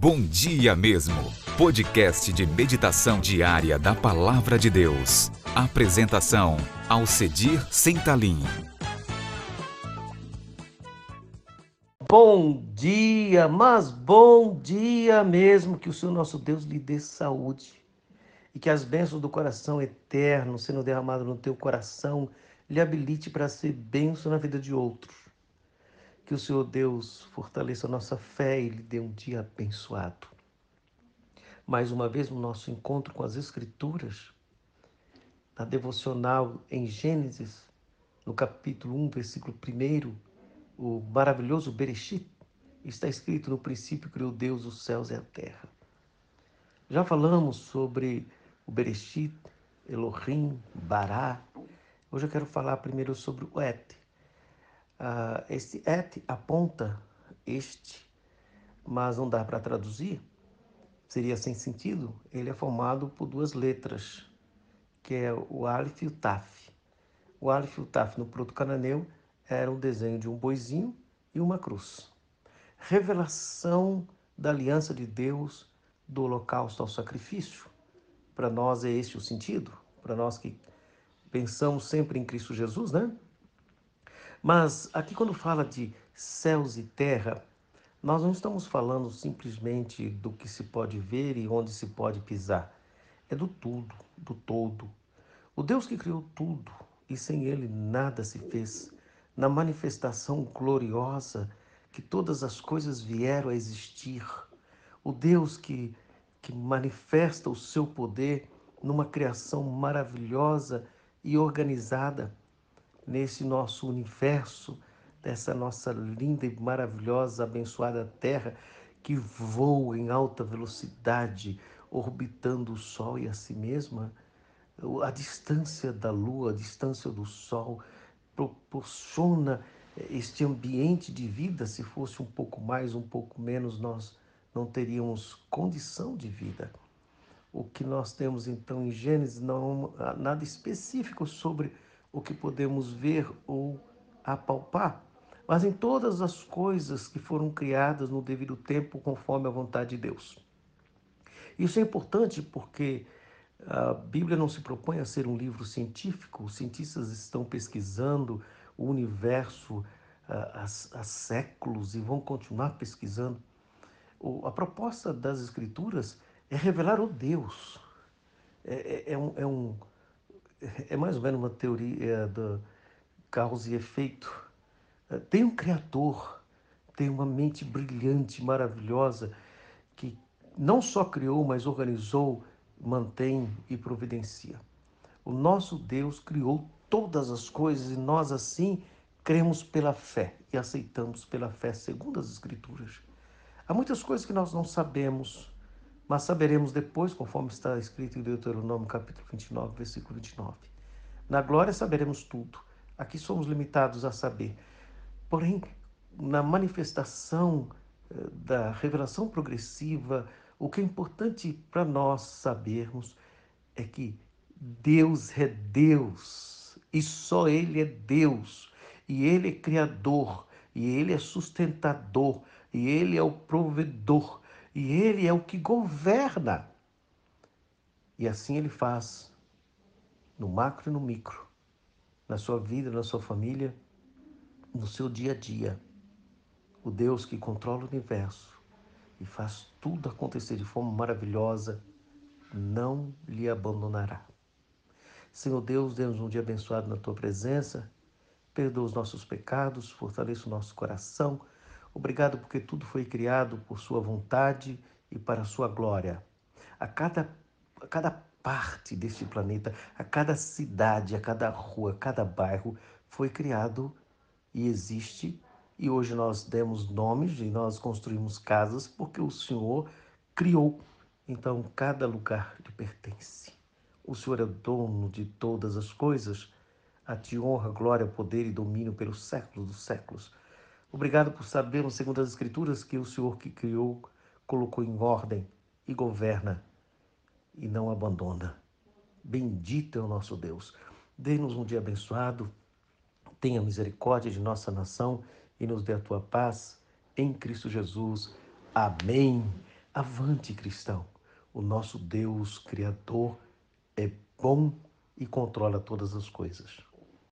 Bom Dia Mesmo, podcast de meditação diária da Palavra de Deus. Apresentação, Alcedir Sentalim. Bom dia, mas bom dia mesmo, que o Senhor nosso Deus lhe dê saúde e que as bênçãos do coração eterno sendo derramado no teu coração lhe habilite para ser bênção na vida de outros que o Senhor Deus fortaleça a nossa fé e lhe dê um dia abençoado. Mais uma vez, no nosso encontro com as Escrituras, na devocional em Gênesis, no capítulo 1, versículo 1, o maravilhoso Bereshit, está escrito: No princípio criou Deus os céus e a terra. Já falamos sobre o Bereshit, Elohim, Bará. Hoje eu quero falar primeiro sobre o Et. Uh, esse et aponta este, mas não dá para traduzir, seria sem sentido. Ele é formado por duas letras, que é o Aleph e o Taf. O Aleph e o Taf no proto cananeu era um desenho de um boizinho e uma cruz. Revelação da aliança de Deus do holocausto ao sacrifício. Para nós é este o sentido, para nós que pensamos sempre em Cristo Jesus, né? Mas aqui, quando fala de céus e terra, nós não estamos falando simplesmente do que se pode ver e onde se pode pisar. É do tudo, do todo. O Deus que criou tudo e sem ele nada se fez, na manifestação gloriosa que todas as coisas vieram a existir. O Deus que, que manifesta o seu poder numa criação maravilhosa e organizada nesse nosso universo, dessa nossa linda e maravilhosa, abençoada Terra que voa em alta velocidade, orbitando o Sol e a si mesma, a distância da Lua, a distância do Sol, proporciona este ambiente de vida. Se fosse um pouco mais, um pouco menos, nós não teríamos condição de vida. O que nós temos então em Gênesis não há nada específico sobre o que podemos ver ou apalpar, mas em todas as coisas que foram criadas no devido tempo, conforme a vontade de Deus. Isso é importante porque a Bíblia não se propõe a ser um livro científico, os cientistas estão pesquisando o universo há, séculos e vão continuar pesquisando. A proposta das Escrituras é revelar o Deus. É, é, é um, é um é mais ou menos uma teoria da causa e efeito. É, tem um criador, tem uma mente brilhante, maravilhosa, que não só criou, mas organizou, mantém e providencia. O nosso Deus criou todas as coisas e nós assim cremos pela fé e aceitamos pela fé segundo as Escrituras. Há muitas coisas que nós não sabemos, mas saberemos depois, conforme está escrito em Deuteronômio capítulo 29, versículo 29. Na glória saberemos tudo. Aqui somos limitados a saber. Porém, na manifestação eh, da revelação progressiva, o que é importante para nós sabermos é que Deus é Deus e só Ele é Deus, e Ele é Criador, e Ele é sustentador, e Ele é o provedor e Ele é o que governa. E assim Ele faz no macro e no micro, na sua vida, na sua família, no seu dia a dia. O Deus que controla o universo e faz tudo acontecer de forma maravilhosa, não lhe abandonará. Senhor Deus, dê-nos um dia abençoado na tua presença, perdoa os nossos pecados, fortaleça o nosso coração Obrigado porque tudo foi criado por Sua vontade e para Sua glória. A cada, a cada parte deste planeta, a cada cidade, a cada rua, a cada bairro foi criado e existe. E hoje nós demos nomes e nós construímos casas porque o Senhor criou. Então cada lugar lhe pertence. O Senhor é dono de todas as coisas. A ti honra, glória, poder e domínio pelos séculos dos séculos. Obrigado por sabermos, segundo as Escrituras, que o Senhor que criou colocou em ordem e governa e não abandona. Bendito é o nosso Deus. Dê-nos um dia abençoado, tenha misericórdia de nossa nação e nos dê a tua paz em Cristo Jesus. Amém. Avante, cristão. O nosso Deus Criador é bom e controla todas as coisas.